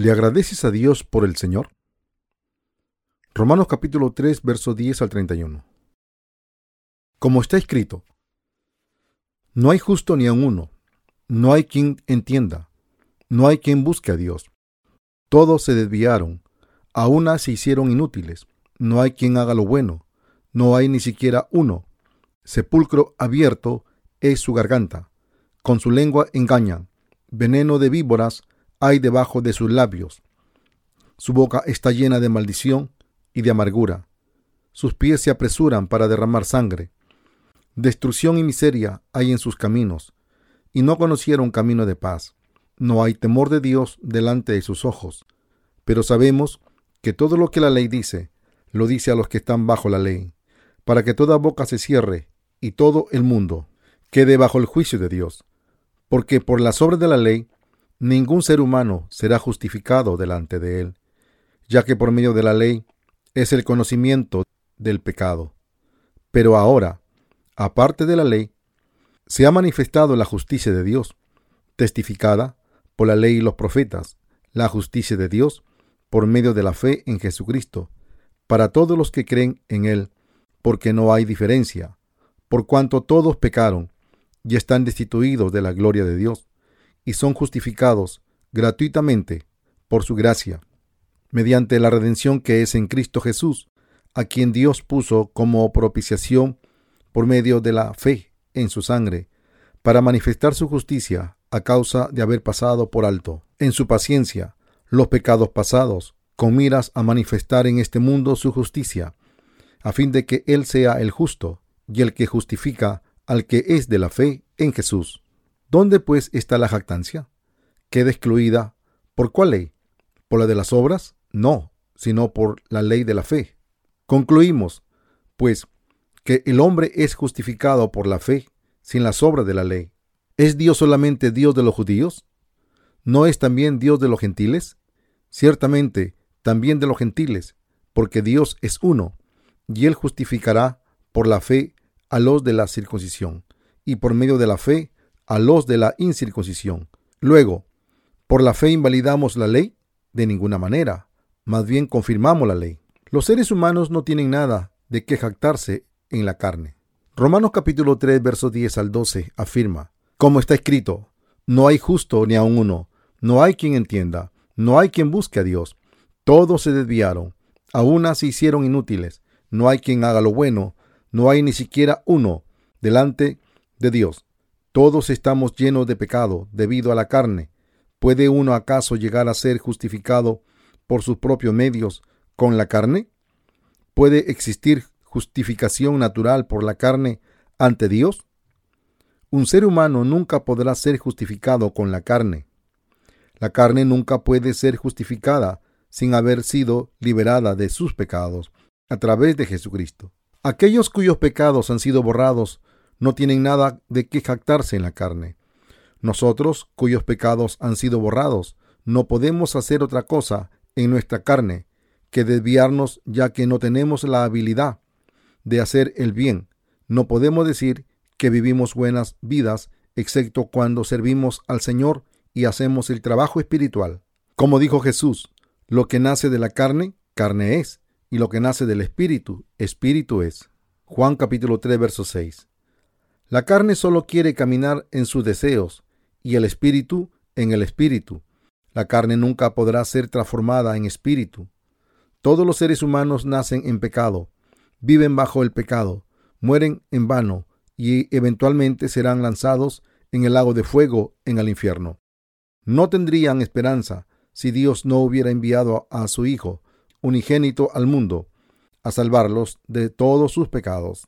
¿Le agradeces a Dios por el Señor? Romanos capítulo 3, verso 10 al 31. Como está escrito, no hay justo ni a uno, no hay quien entienda, no hay quien busque a Dios. Todos se desviaron, a una se hicieron inútiles, no hay quien haga lo bueno, no hay ni siquiera uno. Sepulcro abierto es su garganta, con su lengua engañan, veneno de víboras hay debajo de sus labios. Su boca está llena de maldición y de amargura. Sus pies se apresuran para derramar sangre. Destrucción y miseria hay en sus caminos, y no conocieron camino de paz. No hay temor de Dios delante de sus ojos. Pero sabemos que todo lo que la ley dice, lo dice a los que están bajo la ley, para que toda boca se cierre y todo el mundo quede bajo el juicio de Dios. Porque por las obras de la ley, ningún ser humano será justificado delante de él, ya que por medio de la ley es el conocimiento del pecado. Pero ahora, aparte de la ley, se ha manifestado la justicia de Dios, testificada por la ley y los profetas, la justicia de Dios por medio de la fe en Jesucristo, para todos los que creen en Él, porque no hay diferencia, por cuanto todos pecaron y están destituidos de la gloria de Dios, y son justificados gratuitamente por su gracia mediante la redención que es en Cristo Jesús, a quien Dios puso como propiciación por medio de la fe en su sangre, para manifestar su justicia a causa de haber pasado por alto, en su paciencia, los pecados pasados, con miras a manifestar en este mundo su justicia, a fin de que Él sea el justo y el que justifica al que es de la fe en Jesús. ¿Dónde pues está la jactancia? Queda excluida. ¿Por cuál ley? ¿Por la de las obras? No, sino por la ley de la fe. Concluimos, pues, que el hombre es justificado por la fe, sin las obras de la ley. ¿Es Dios solamente Dios de los judíos? ¿No es también Dios de los gentiles? Ciertamente, también de los gentiles, porque Dios es uno, y Él justificará por la fe a los de la circuncisión, y por medio de la fe a los de la incircuncisión. Luego, ¿por la fe invalidamos la ley? De ninguna manera más bien confirmamos la ley. Los seres humanos no tienen nada de qué jactarse en la carne. Romanos capítulo 3, versos 10 al 12 afirma, como está escrito, no hay justo ni aun uno, no hay quien entienda, no hay quien busque a Dios. Todos se desviaron, a una se hicieron inútiles, no hay quien haga lo bueno, no hay ni siquiera uno delante de Dios. Todos estamos llenos de pecado debido a la carne. ¿Puede uno acaso llegar a ser justificado por sus propios medios con la carne? ¿Puede existir justificación natural por la carne ante Dios? Un ser humano nunca podrá ser justificado con la carne. La carne nunca puede ser justificada sin haber sido liberada de sus pecados a través de Jesucristo. Aquellos cuyos pecados han sido borrados no tienen nada de qué jactarse en la carne. Nosotros, cuyos pecados han sido borrados, no podemos hacer otra cosa en nuestra carne que desviarnos ya que no tenemos la habilidad de hacer el bien. No podemos decir que vivimos buenas vidas excepto cuando servimos al Señor y hacemos el trabajo espiritual. Como dijo Jesús, lo que nace de la carne, carne es, y lo que nace del espíritu, espíritu es. Juan capítulo 3, verso 6. La carne solo quiere caminar en sus deseos y el espíritu en el espíritu. La carne nunca podrá ser transformada en espíritu. Todos los seres humanos nacen en pecado, viven bajo el pecado, mueren en vano y eventualmente serán lanzados en el lago de fuego en el infierno. No tendrían esperanza si Dios no hubiera enviado a su Hijo unigénito al mundo a salvarlos de todos sus pecados.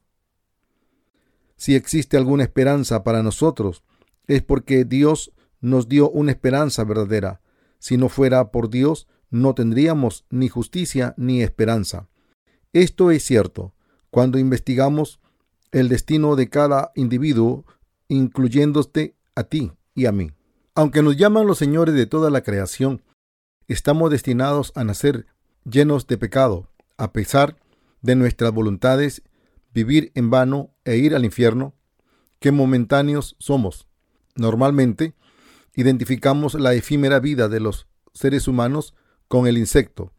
Si existe alguna esperanza para nosotros, es porque Dios nos dio una esperanza verdadera, si no fuera por Dios, no tendríamos ni justicia ni esperanza. Esto es cierto cuando investigamos el destino de cada individuo, incluyéndote a ti y a mí. Aunque nos llaman los señores de toda la creación, estamos destinados a nacer llenos de pecado, a pesar de nuestras voluntades, vivir en vano e ir al infierno, que momentáneos somos. Normalmente, identificamos la efímera vida de los seres humanos con el insecto,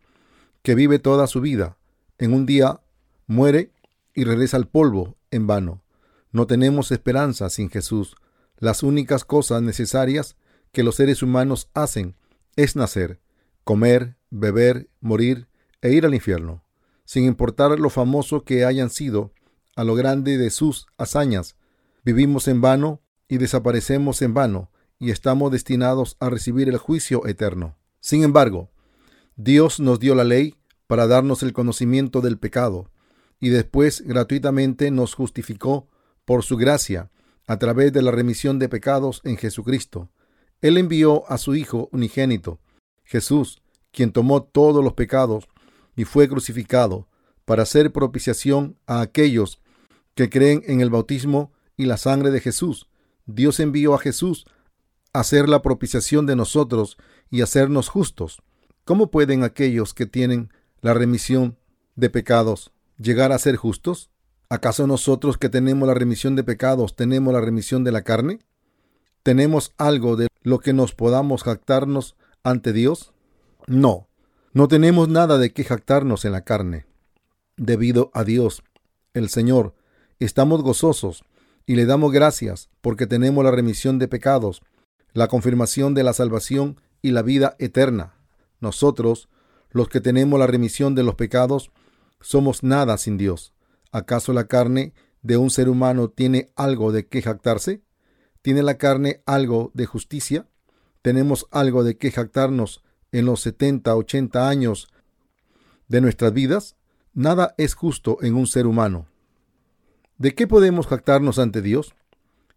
que vive toda su vida. En un día muere y regresa al polvo en vano. No tenemos esperanza sin Jesús. Las únicas cosas necesarias que los seres humanos hacen es nacer, comer, beber, morir e ir al infierno, sin importar lo famoso que hayan sido, a lo grande de sus hazañas. Vivimos en vano y desaparecemos en vano, y estamos destinados a recibir el juicio eterno. Sin embargo, Dios nos dio la ley para darnos el conocimiento del pecado, y después gratuitamente nos justificó por su gracia a través de la remisión de pecados en Jesucristo. Él envió a su Hijo unigénito, Jesús, quien tomó todos los pecados y fue crucificado para hacer propiciación a aquellos que creen en el bautismo y la sangre de Jesús. Dios envió a Jesús a hacer la propiciación de nosotros y hacernos justos. ¿Cómo pueden aquellos que tienen la remisión de pecados llegar a ser justos? ¿Acaso nosotros que tenemos la remisión de pecados tenemos la remisión de la carne? ¿Tenemos algo de lo que nos podamos jactarnos ante Dios? No, no tenemos nada de qué jactarnos en la carne. Debido a Dios, el Señor, estamos gozosos y le damos gracias porque tenemos la remisión de pecados, la confirmación de la salvación y la vida eterna. Nosotros, los que tenemos la remisión de los pecados, somos nada sin Dios. ¿Acaso la carne de un ser humano tiene algo de qué jactarse? ¿Tiene la carne algo de justicia? ¿Tenemos algo de qué jactarnos en los 70, 80 años de nuestras vidas? Nada es justo en un ser humano. ¿De qué podemos jactarnos ante Dios?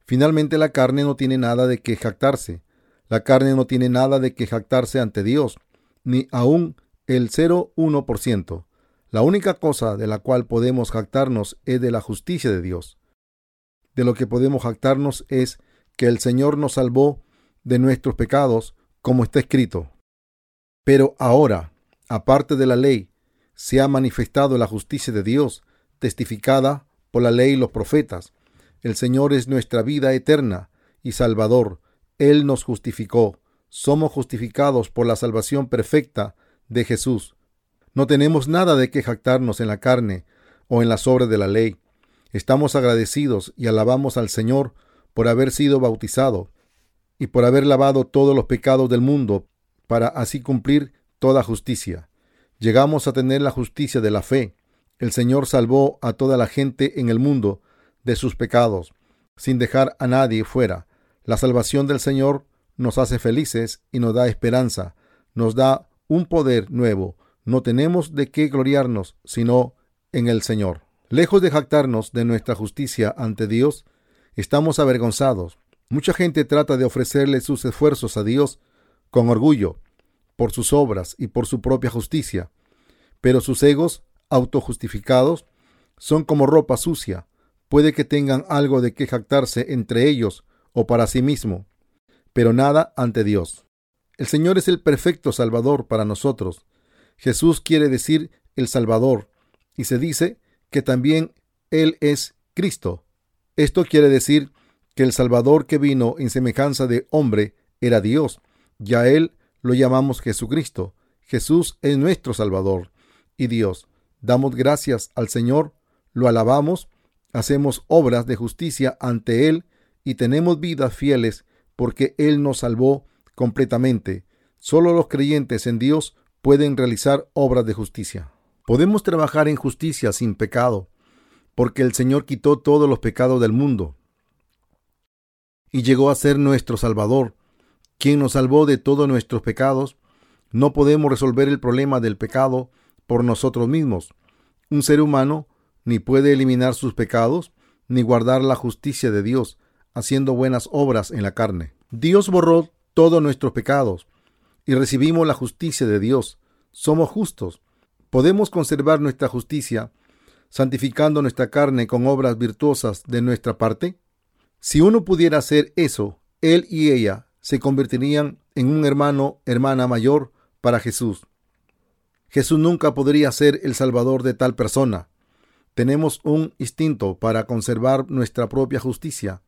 Finalmente la carne no tiene nada de qué jactarse. La carne no tiene nada de qué jactarse ante Dios, ni aún el 0,1%. La única cosa de la cual podemos jactarnos es de la justicia de Dios. De lo que podemos jactarnos es que el Señor nos salvó de nuestros pecados, como está escrito. Pero ahora, aparte de la ley, se ha manifestado la justicia de Dios, testificada por la ley y los profetas. El Señor es nuestra vida eterna y Salvador. Él nos justificó. Somos justificados por la salvación perfecta de Jesús. No tenemos nada de que jactarnos en la carne o en las obras de la ley. Estamos agradecidos y alabamos al Señor por haber sido bautizado y por haber lavado todos los pecados del mundo, para así cumplir toda justicia. Llegamos a tener la justicia de la fe. El Señor salvó a toda la gente en el mundo de sus pecados, sin dejar a nadie fuera. La salvación del Señor nos hace felices y nos da esperanza, nos da un poder nuevo. No tenemos de qué gloriarnos, sino en el Señor. Lejos de jactarnos de nuestra justicia ante Dios, Estamos avergonzados. Mucha gente trata de ofrecerle sus esfuerzos a Dios con orgullo, por sus obras y por su propia justicia, pero sus egos autojustificados son como ropa sucia. Puede que tengan algo de que jactarse entre ellos o para sí mismo, pero nada ante Dios. El Señor es el perfecto Salvador para nosotros. Jesús quiere decir el Salvador, y se dice que también Él es Cristo, esto quiere decir que el Salvador que vino en semejanza de hombre era Dios, y a Él lo llamamos Jesucristo. Jesús es nuestro Salvador y Dios. Damos gracias al Señor, lo alabamos, hacemos obras de justicia ante Él y tenemos vidas fieles porque Él nos salvó completamente. Solo los creyentes en Dios pueden realizar obras de justicia. Podemos trabajar en justicia sin pecado porque el Señor quitó todos los pecados del mundo y llegó a ser nuestro Salvador, quien nos salvó de todos nuestros pecados. No podemos resolver el problema del pecado por nosotros mismos. Un ser humano ni puede eliminar sus pecados, ni guardar la justicia de Dios, haciendo buenas obras en la carne. Dios borró todos nuestros pecados y recibimos la justicia de Dios. Somos justos. Podemos conservar nuestra justicia santificando nuestra carne con obras virtuosas de nuestra parte? Si uno pudiera hacer eso, él y ella se convertirían en un hermano, hermana mayor para Jesús. Jesús nunca podría ser el salvador de tal persona. Tenemos un instinto para conservar nuestra propia justicia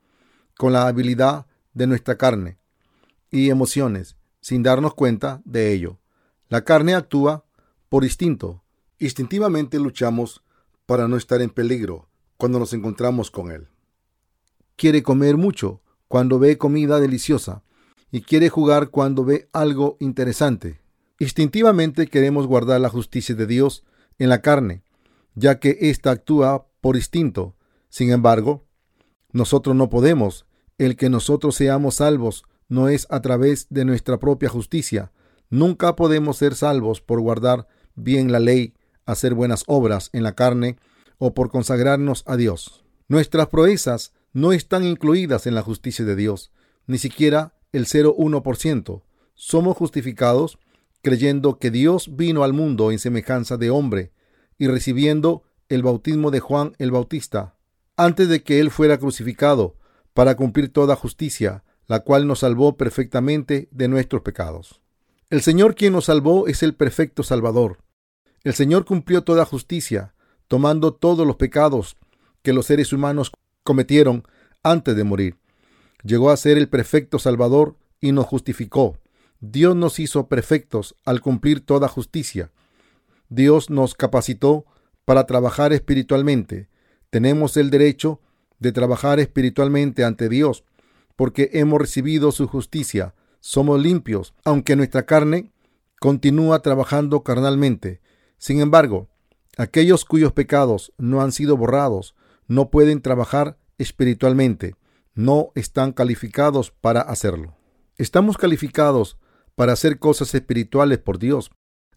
con la habilidad de nuestra carne y emociones. sin darnos cuenta de ello. La carne actúa por instinto. Instintivamente luchamos para no estar en peligro cuando nos encontramos con él. Quiere comer mucho cuando ve comida deliciosa y quiere jugar cuando ve algo interesante. Instintivamente queremos guardar la justicia de Dios en la carne, ya que ésta actúa por instinto. Sin embargo, nosotros no podemos. El que nosotros seamos salvos no es a través de nuestra propia justicia. Nunca podemos ser salvos por guardar bien la ley, hacer buenas obras en la carne o por consagrarnos a Dios. Nuestras proezas no están incluidas en la justicia de Dios, ni siquiera el 0,1%. Somos justificados creyendo que Dios vino al mundo en semejanza de hombre y recibiendo el bautismo de Juan el Bautista, antes de que él fuera crucificado, para cumplir toda justicia, la cual nos salvó perfectamente de nuestros pecados. El Señor quien nos salvó es el perfecto Salvador. El Señor cumplió toda justicia, tomando todos los pecados que los seres humanos cometieron antes de morir. Llegó a ser el perfecto Salvador y nos justificó. Dios nos hizo perfectos al cumplir toda justicia. Dios nos capacitó para trabajar espiritualmente. Tenemos el derecho de trabajar espiritualmente ante Dios, porque hemos recibido su justicia. Somos limpios, aunque nuestra carne continúa trabajando carnalmente. Sin embargo, aquellos cuyos pecados no han sido borrados no pueden trabajar espiritualmente, no están calificados para hacerlo. Estamos calificados para hacer cosas espirituales por Dios.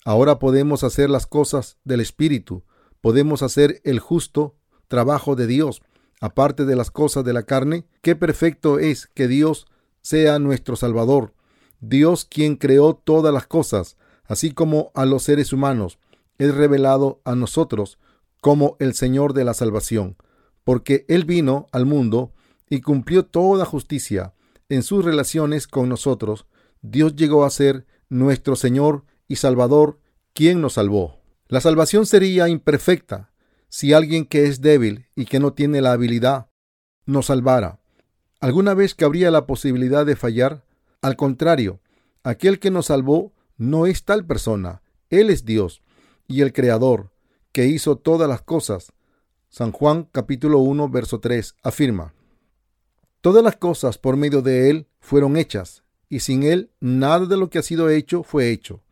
Ahora podemos hacer las cosas del Espíritu, podemos hacer el justo trabajo de Dios, aparte de las cosas de la carne. Qué perfecto es que Dios sea nuestro Salvador, Dios quien creó todas las cosas, así como a los seres humanos, es revelado a nosotros como el Señor de la salvación, porque Él vino al mundo y cumplió toda justicia en sus relaciones con nosotros, Dios llegó a ser nuestro Señor y Salvador, quien nos salvó. La salvación sería imperfecta si alguien que es débil y que no tiene la habilidad nos salvara. ¿Alguna vez que habría la posibilidad de fallar? Al contrario, aquel que nos salvó no es tal persona. Él es Dios y el Creador, que hizo todas las cosas. San Juan capítulo 1 verso 3 afirma, Todas las cosas por medio de Él fueron hechas, y sin Él nada de lo que ha sido hecho fue hecho.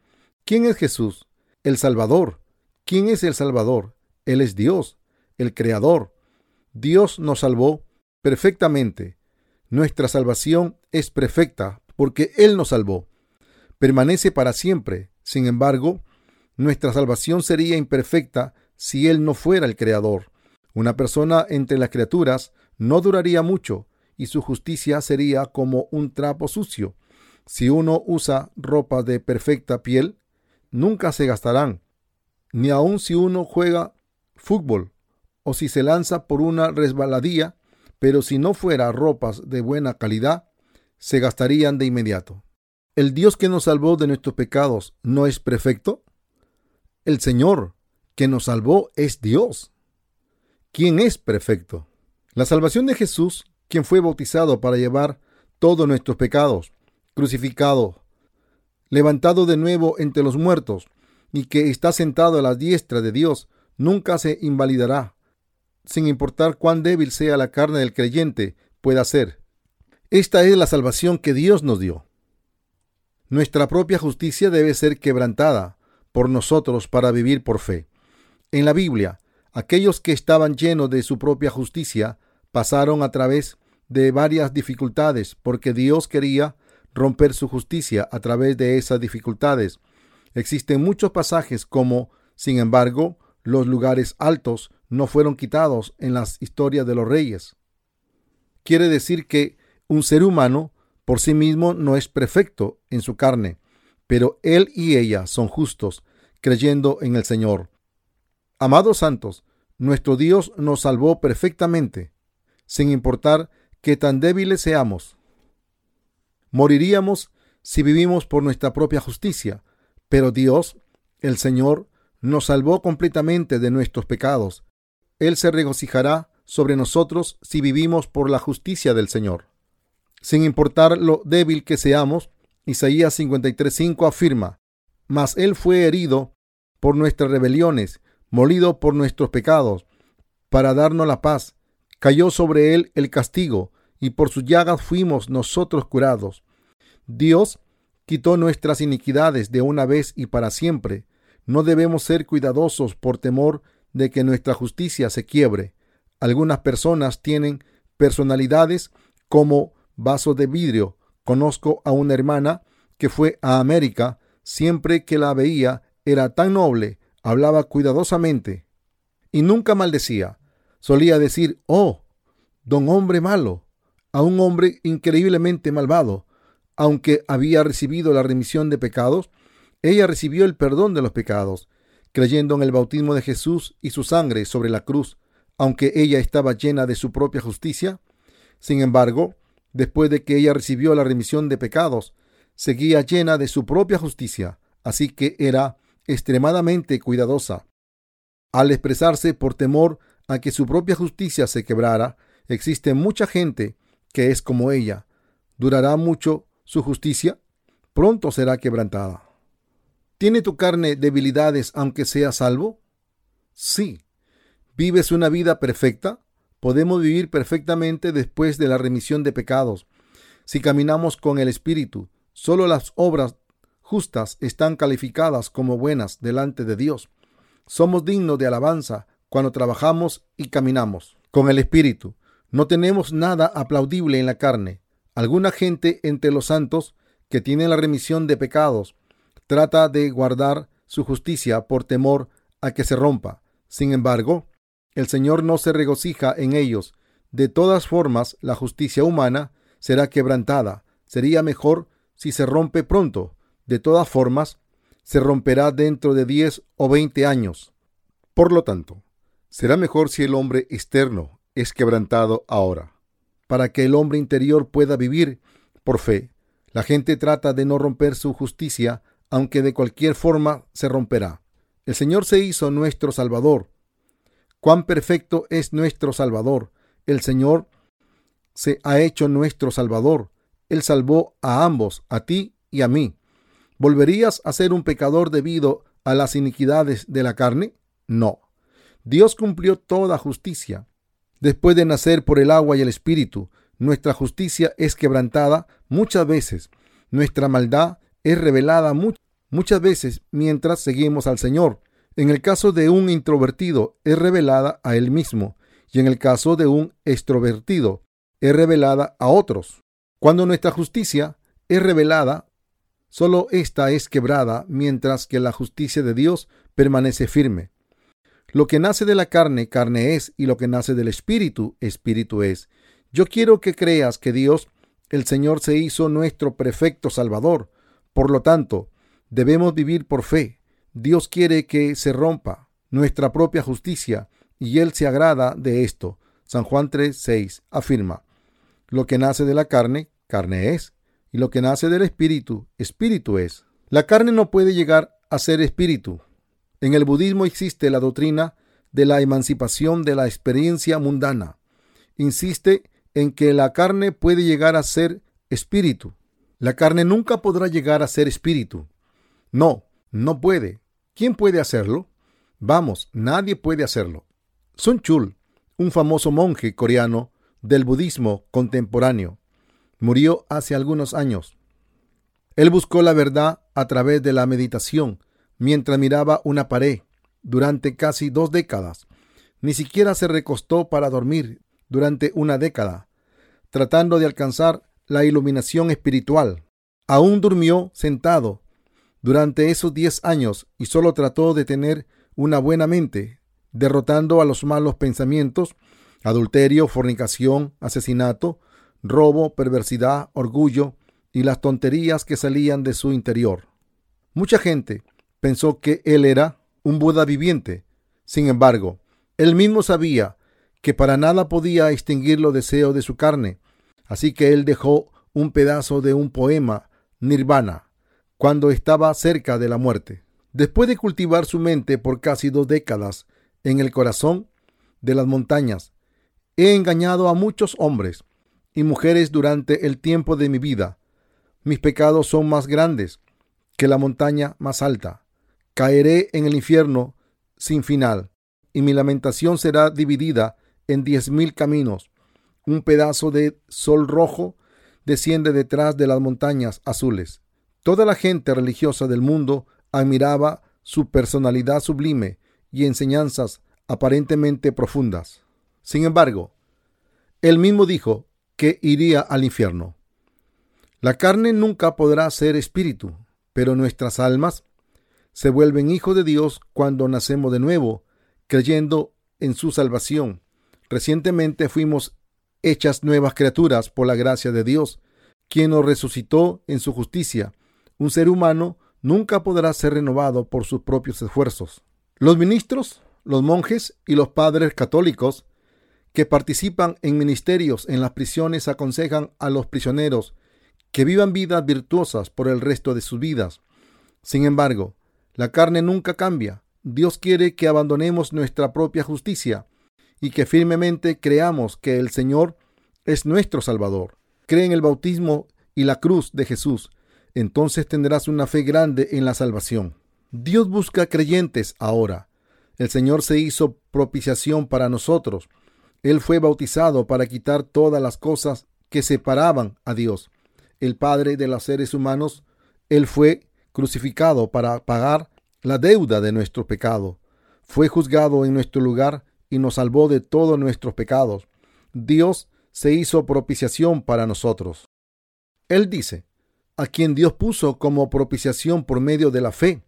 ¿Quién es Jesús? El Salvador. ¿Quién es el Salvador? Él es Dios, el Creador. Dios nos salvó perfectamente. Nuestra salvación es perfecta porque Él nos salvó. Permanece para siempre. Sin embargo, nuestra salvación sería imperfecta si Él no fuera el Creador. Una persona entre las criaturas no duraría mucho y su justicia sería como un trapo sucio. Si uno usa ropa de perfecta piel, nunca se gastarán, ni aun si uno juega fútbol o si se lanza por una resbaladilla, pero si no fuera ropas de buena calidad, se gastarían de inmediato. ¿El Dios que nos salvó de nuestros pecados no es perfecto? El Señor que nos salvó es Dios. ¿Quién es perfecto? La salvación de Jesús, quien fue bautizado para llevar todos nuestros pecados, crucificado, levantado de nuevo entre los muertos, y que está sentado a la diestra de Dios, nunca se invalidará, sin importar cuán débil sea la carne del creyente pueda ser. Esta es la salvación que Dios nos dio. Nuestra propia justicia debe ser quebrantada por nosotros para vivir por fe. En la Biblia, aquellos que estaban llenos de su propia justicia pasaron a través de varias dificultades porque Dios quería romper su justicia a través de esas dificultades. Existen muchos pasajes como, sin embargo, los lugares altos no fueron quitados en las historias de los reyes. Quiere decir que un ser humano por sí mismo no es perfecto en su carne, pero él y ella son justos, creyendo en el Señor. Amados santos, nuestro Dios nos salvó perfectamente, sin importar que tan débiles seamos. Moriríamos si vivimos por nuestra propia justicia, pero Dios, el Señor, nos salvó completamente de nuestros pecados. Él se regocijará sobre nosotros si vivimos por la justicia del Señor. Sin importar lo débil que seamos, Isaías 53:5 afirma, Mas él fue herido por nuestras rebeliones, molido por nuestros pecados, para darnos la paz. Cayó sobre él el castigo, y por sus llagas fuimos nosotros curados. Dios quitó nuestras iniquidades de una vez y para siempre. No debemos ser cuidadosos por temor de que nuestra justicia se quiebre. Algunas personas tienen personalidades como vasos de vidrio. Conozco a una hermana que fue a América. Siempre que la veía era tan noble, hablaba cuidadosamente y nunca maldecía. Solía decir, oh, don hombre malo, a un hombre increíblemente malvado. Aunque había recibido la remisión de pecados, ella recibió el perdón de los pecados, creyendo en el bautismo de Jesús y su sangre sobre la cruz, aunque ella estaba llena de su propia justicia. Sin embargo, después de que ella recibió la remisión de pecados, seguía llena de su propia justicia, así que era extremadamente cuidadosa. Al expresarse por temor a que su propia justicia se quebrara, existe mucha gente que es como ella. ¿Durará mucho su justicia? Pronto será quebrantada. ¿Tiene tu carne debilidades aunque sea salvo? Sí. ¿Vives una vida perfecta? Podemos vivir perfectamente después de la remisión de pecados. Si caminamos con el Espíritu, solo las obras justas están calificadas como buenas delante de Dios. Somos dignos de alabanza cuando trabajamos y caminamos con el Espíritu. No tenemos nada aplaudible en la carne. Alguna gente entre los santos que tienen la remisión de pecados trata de guardar su justicia por temor a que se rompa. Sin embargo, el Señor no se regocija en ellos. De todas formas, la justicia humana será quebrantada. Sería mejor si se rompe pronto. De todas formas, se romperá dentro de diez o veinte años. Por lo tanto, será mejor si el hombre externo es quebrantado ahora, para que el hombre interior pueda vivir por fe. La gente trata de no romper su justicia, aunque de cualquier forma se romperá. El Señor se hizo nuestro Salvador. Cuán perfecto es nuestro Salvador. El Señor se ha hecho nuestro Salvador. Él salvó a ambos, a ti y a mí. ¿Volverías a ser un pecador debido a las iniquidades de la carne? No. Dios cumplió toda justicia. Después de nacer por el agua y el espíritu, nuestra justicia es quebrantada muchas veces. Nuestra maldad es revelada muchas veces mientras seguimos al Señor. En el caso de un introvertido, es revelada a él mismo. Y en el caso de un extrovertido, es revelada a otros. Cuando nuestra justicia es revelada, solo esta es quebrada, mientras que la justicia de Dios permanece firme. Lo que nace de la carne, carne es, y lo que nace del espíritu, espíritu es. Yo quiero que creas que Dios, el Señor, se hizo nuestro perfecto Salvador. Por lo tanto, debemos vivir por fe. Dios quiere que se rompa nuestra propia justicia, y Él se agrada de esto. San Juan 3, 6 afirma, lo que nace de la carne, carne es, y lo que nace del espíritu, espíritu es. La carne no puede llegar a ser espíritu, en el budismo existe la doctrina de la emancipación de la experiencia mundana. Insiste en que la carne puede llegar a ser espíritu. La carne nunca podrá llegar a ser espíritu. No, no puede. ¿Quién puede hacerlo? Vamos, nadie puede hacerlo. Sun Chul, un famoso monje coreano del budismo contemporáneo, murió hace algunos años. Él buscó la verdad a través de la meditación mientras miraba una pared durante casi dos décadas. Ni siquiera se recostó para dormir durante una década, tratando de alcanzar la iluminación espiritual. Aún durmió sentado durante esos diez años y solo trató de tener una buena mente, derrotando a los malos pensamientos, adulterio, fornicación, asesinato, robo, perversidad, orgullo y las tonterías que salían de su interior. Mucha gente pensó que él era un Buda viviente. Sin embargo, él mismo sabía que para nada podía extinguir los deseos de su carne, así que él dejó un pedazo de un poema, Nirvana, cuando estaba cerca de la muerte. Después de cultivar su mente por casi dos décadas en el corazón de las montañas, he engañado a muchos hombres y mujeres durante el tiempo de mi vida. mis pecados son más grandes que la montaña más alta. Caeré en el infierno sin final, y mi lamentación será dividida en diez mil caminos. Un pedazo de sol rojo desciende detrás de las montañas azules. Toda la gente religiosa del mundo admiraba su personalidad sublime y enseñanzas aparentemente profundas. Sin embargo, él mismo dijo que iría al infierno. La carne nunca podrá ser espíritu, pero nuestras almas se vuelven hijos de Dios cuando nacemos de nuevo, creyendo en su salvación. Recientemente fuimos hechas nuevas criaturas por la gracia de Dios, quien nos resucitó en su justicia. Un ser humano nunca podrá ser renovado por sus propios esfuerzos. Los ministros, los monjes y los padres católicos que participan en ministerios en las prisiones aconsejan a los prisioneros que vivan vidas virtuosas por el resto de sus vidas. Sin embargo, la carne nunca cambia. Dios quiere que abandonemos nuestra propia justicia y que firmemente creamos que el Señor es nuestro Salvador. Cree en el bautismo y la cruz de Jesús. Entonces tendrás una fe grande en la salvación. Dios busca creyentes ahora. El Señor se hizo propiciación para nosotros. Él fue bautizado para quitar todas las cosas que separaban a Dios el Padre de los seres humanos, Él fue crucificado para pagar la deuda de nuestro pecado. Fue juzgado en nuestro lugar y nos salvó de todos nuestros pecados. Dios se hizo propiciación para nosotros. Él dice, a quien Dios puso como propiciación por medio de la fe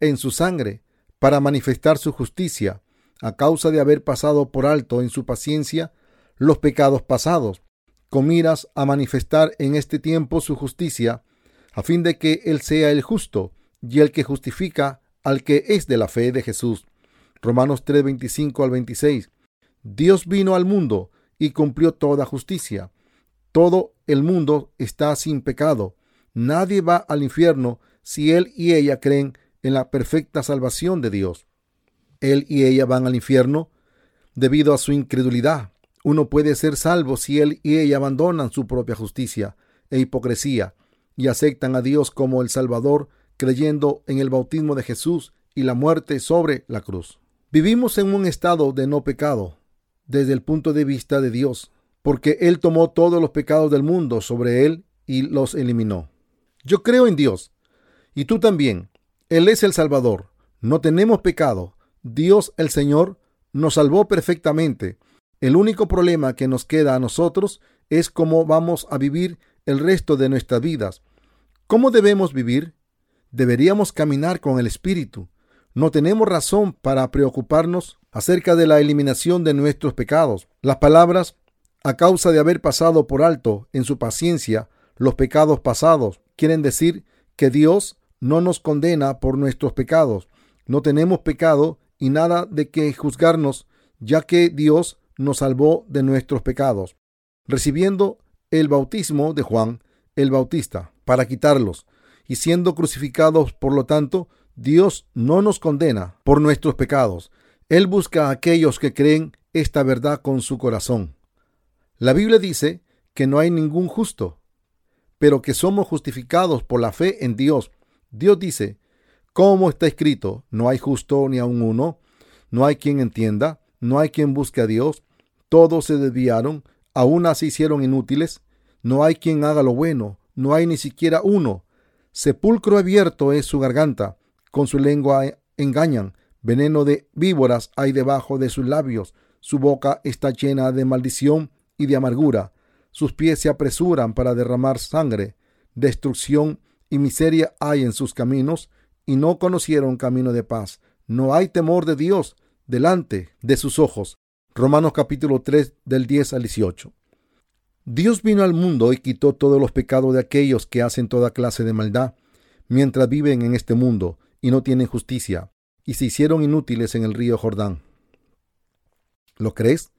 en su sangre, para manifestar su justicia, a causa de haber pasado por alto en su paciencia los pecados pasados, con miras a manifestar en este tiempo su justicia, a fin de que Él sea el justo y el que justifica al que es de la fe de Jesús. Romanos 3, 25 al 26. Dios vino al mundo y cumplió toda justicia. Todo el mundo está sin pecado. Nadie va al infierno si él y ella creen en la perfecta salvación de Dios. Él y ella van al infierno debido a su incredulidad. Uno puede ser salvo si él y ella abandonan su propia justicia e hipocresía y aceptan a Dios como el Salvador creyendo en el bautismo de Jesús y la muerte sobre la cruz. Vivimos en un estado de no pecado desde el punto de vista de Dios, porque Él tomó todos los pecados del mundo sobre Él y los eliminó. Yo creo en Dios, y tú también. Él es el Salvador. No tenemos pecado. Dios el Señor nos salvó perfectamente el único problema que nos queda a nosotros es cómo vamos a vivir el resto de nuestras vidas. ¿Cómo debemos vivir? Deberíamos caminar con el Espíritu. No tenemos razón para preocuparnos acerca de la eliminación de nuestros pecados. Las palabras, a causa de haber pasado por alto en su paciencia los pecados pasados, quieren decir que Dios no nos condena por nuestros pecados. No tenemos pecado y nada de que juzgarnos, ya que Dios nos salvó de nuestros pecados, recibiendo el bautismo de Juan el Bautista para quitarlos, y siendo crucificados, por lo tanto, Dios no nos condena por nuestros pecados. Él busca a aquellos que creen esta verdad con su corazón. La Biblia dice que no hay ningún justo, pero que somos justificados por la fe en Dios. Dios dice, como está escrito, no hay justo ni aun uno, no hay quien entienda, no hay quien busque a Dios, todos se desviaron, aún así hicieron inútiles. No hay quien haga lo bueno, no hay ni siquiera uno. Sepulcro abierto es su garganta, con su lengua engañan. Veneno de víboras hay debajo de sus labios. Su boca está llena de maldición y de amargura. Sus pies se apresuran para derramar sangre. Destrucción y miseria hay en sus caminos, y no conocieron camino de paz. No hay temor de Dios delante de sus ojos. Romanos capítulo 3 del 10 al 18. Dios vino al mundo y quitó todos los pecados de aquellos que hacen toda clase de maldad, mientras viven en este mundo y no tienen justicia, y se hicieron inútiles en el río Jordán. ¿Lo crees?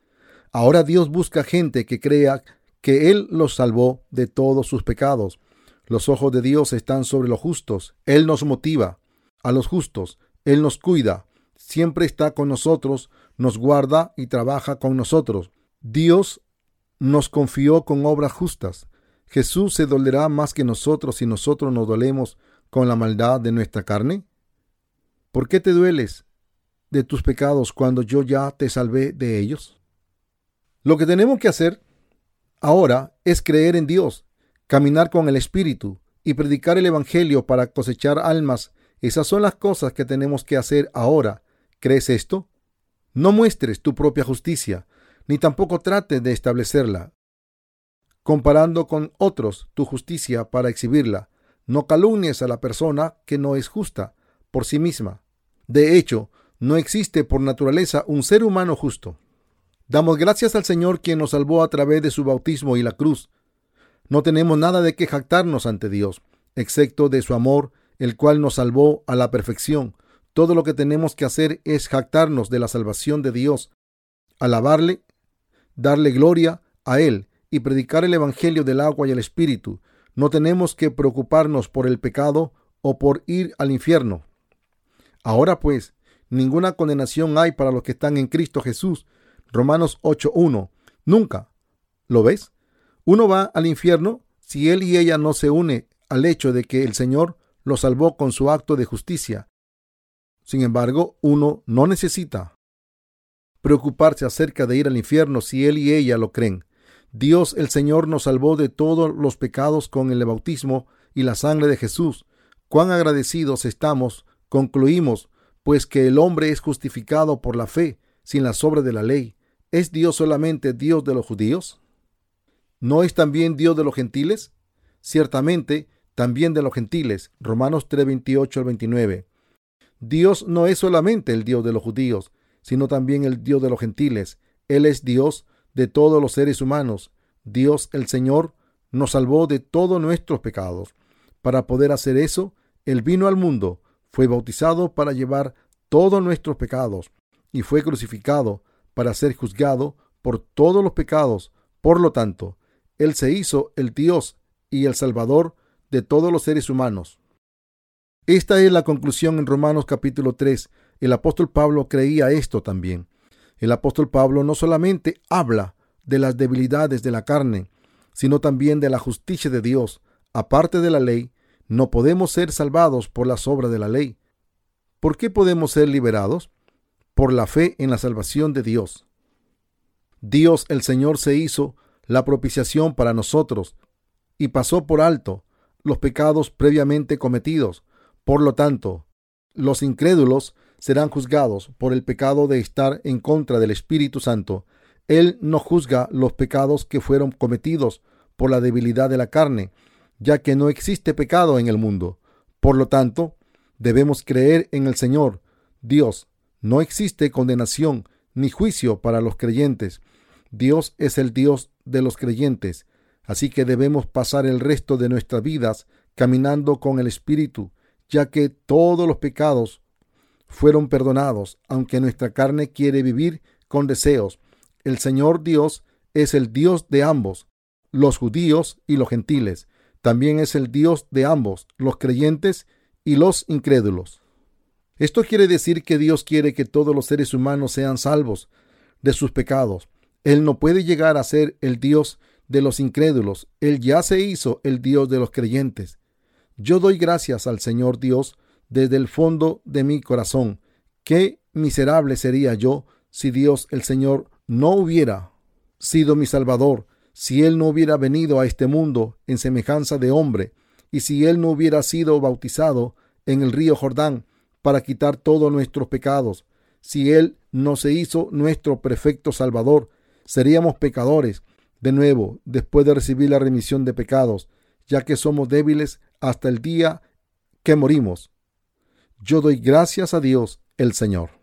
Ahora Dios busca gente que crea que Él los salvó de todos sus pecados. Los ojos de Dios están sobre los justos. Él nos motiva a los justos. Él nos cuida. Siempre está con nosotros nos guarda y trabaja con nosotros. Dios nos confió con obras justas. ¿Jesús se dolerá más que nosotros si nosotros nos dolemos con la maldad de nuestra carne? ¿Por qué te dueles de tus pecados cuando yo ya te salvé de ellos? Lo que tenemos que hacer ahora es creer en Dios, caminar con el Espíritu y predicar el Evangelio para cosechar almas. Esas son las cosas que tenemos que hacer ahora. ¿Crees esto? No muestres tu propia justicia, ni tampoco trates de establecerla, comparando con otros tu justicia para exhibirla. No calumnies a la persona que no es justa por sí misma. De hecho, no existe por naturaleza un ser humano justo. Damos gracias al Señor quien nos salvó a través de su bautismo y la cruz. No tenemos nada de que jactarnos ante Dios, excepto de su amor, el cual nos salvó a la perfección. Todo lo que tenemos que hacer es jactarnos de la salvación de Dios, alabarle, darle gloria a Él y predicar el Evangelio del agua y el Espíritu. No tenemos que preocuparnos por el pecado o por ir al infierno. Ahora pues, ninguna condenación hay para los que están en Cristo Jesús. Romanos 8.1. Nunca. ¿Lo ves? Uno va al infierno si él y ella no se une al hecho de que el Señor lo salvó con su acto de justicia. Sin embargo, uno no necesita preocuparse acerca de ir al infierno si él y ella lo creen. Dios el Señor nos salvó de todos los pecados con el bautismo y la sangre de Jesús. Cuán agradecidos estamos, concluimos, pues que el hombre es justificado por la fe, sin las obras de la ley. ¿Es Dios solamente Dios de los judíos? ¿No es también Dios de los gentiles? Ciertamente, también de los gentiles. Romanos 3, 28 al 29. Dios no es solamente el Dios de los judíos, sino también el Dios de los gentiles. Él es Dios de todos los seres humanos. Dios el Señor nos salvó de todos nuestros pecados. Para poder hacer eso, Él vino al mundo, fue bautizado para llevar todos nuestros pecados y fue crucificado para ser juzgado por todos los pecados. Por lo tanto, Él se hizo el Dios y el Salvador de todos los seres humanos. Esta es la conclusión en Romanos capítulo 3. El apóstol Pablo creía esto también. El apóstol Pablo no solamente habla de las debilidades de la carne, sino también de la justicia de Dios. Aparte de la ley, no podemos ser salvados por las obras de la ley. ¿Por qué podemos ser liberados? Por la fe en la salvación de Dios. Dios el Señor se hizo la propiciación para nosotros y pasó por alto los pecados previamente cometidos. Por lo tanto, los incrédulos serán juzgados por el pecado de estar en contra del Espíritu Santo. Él no juzga los pecados que fueron cometidos por la debilidad de la carne, ya que no existe pecado en el mundo. Por lo tanto, debemos creer en el Señor, Dios. No existe condenación ni juicio para los creyentes. Dios es el Dios de los creyentes, así que debemos pasar el resto de nuestras vidas caminando con el Espíritu, ya que todos los pecados fueron perdonados, aunque nuestra carne quiere vivir con deseos. El Señor Dios es el Dios de ambos, los judíos y los gentiles. También es el Dios de ambos, los creyentes y los incrédulos. Esto quiere decir que Dios quiere que todos los seres humanos sean salvos de sus pecados. Él no puede llegar a ser el Dios de los incrédulos. Él ya se hizo el Dios de los creyentes. Yo doy gracias al Señor Dios desde el fondo de mi corazón. Qué miserable sería yo si Dios el Señor no hubiera sido mi Salvador, si Él no hubiera venido a este mundo en semejanza de hombre, y si Él no hubiera sido bautizado en el río Jordán para quitar todos nuestros pecados, si Él no se hizo nuestro perfecto Salvador, seríamos pecadores de nuevo después de recibir la remisión de pecados, ya que somos débiles hasta el día que morimos. Yo doy gracias a Dios el Señor.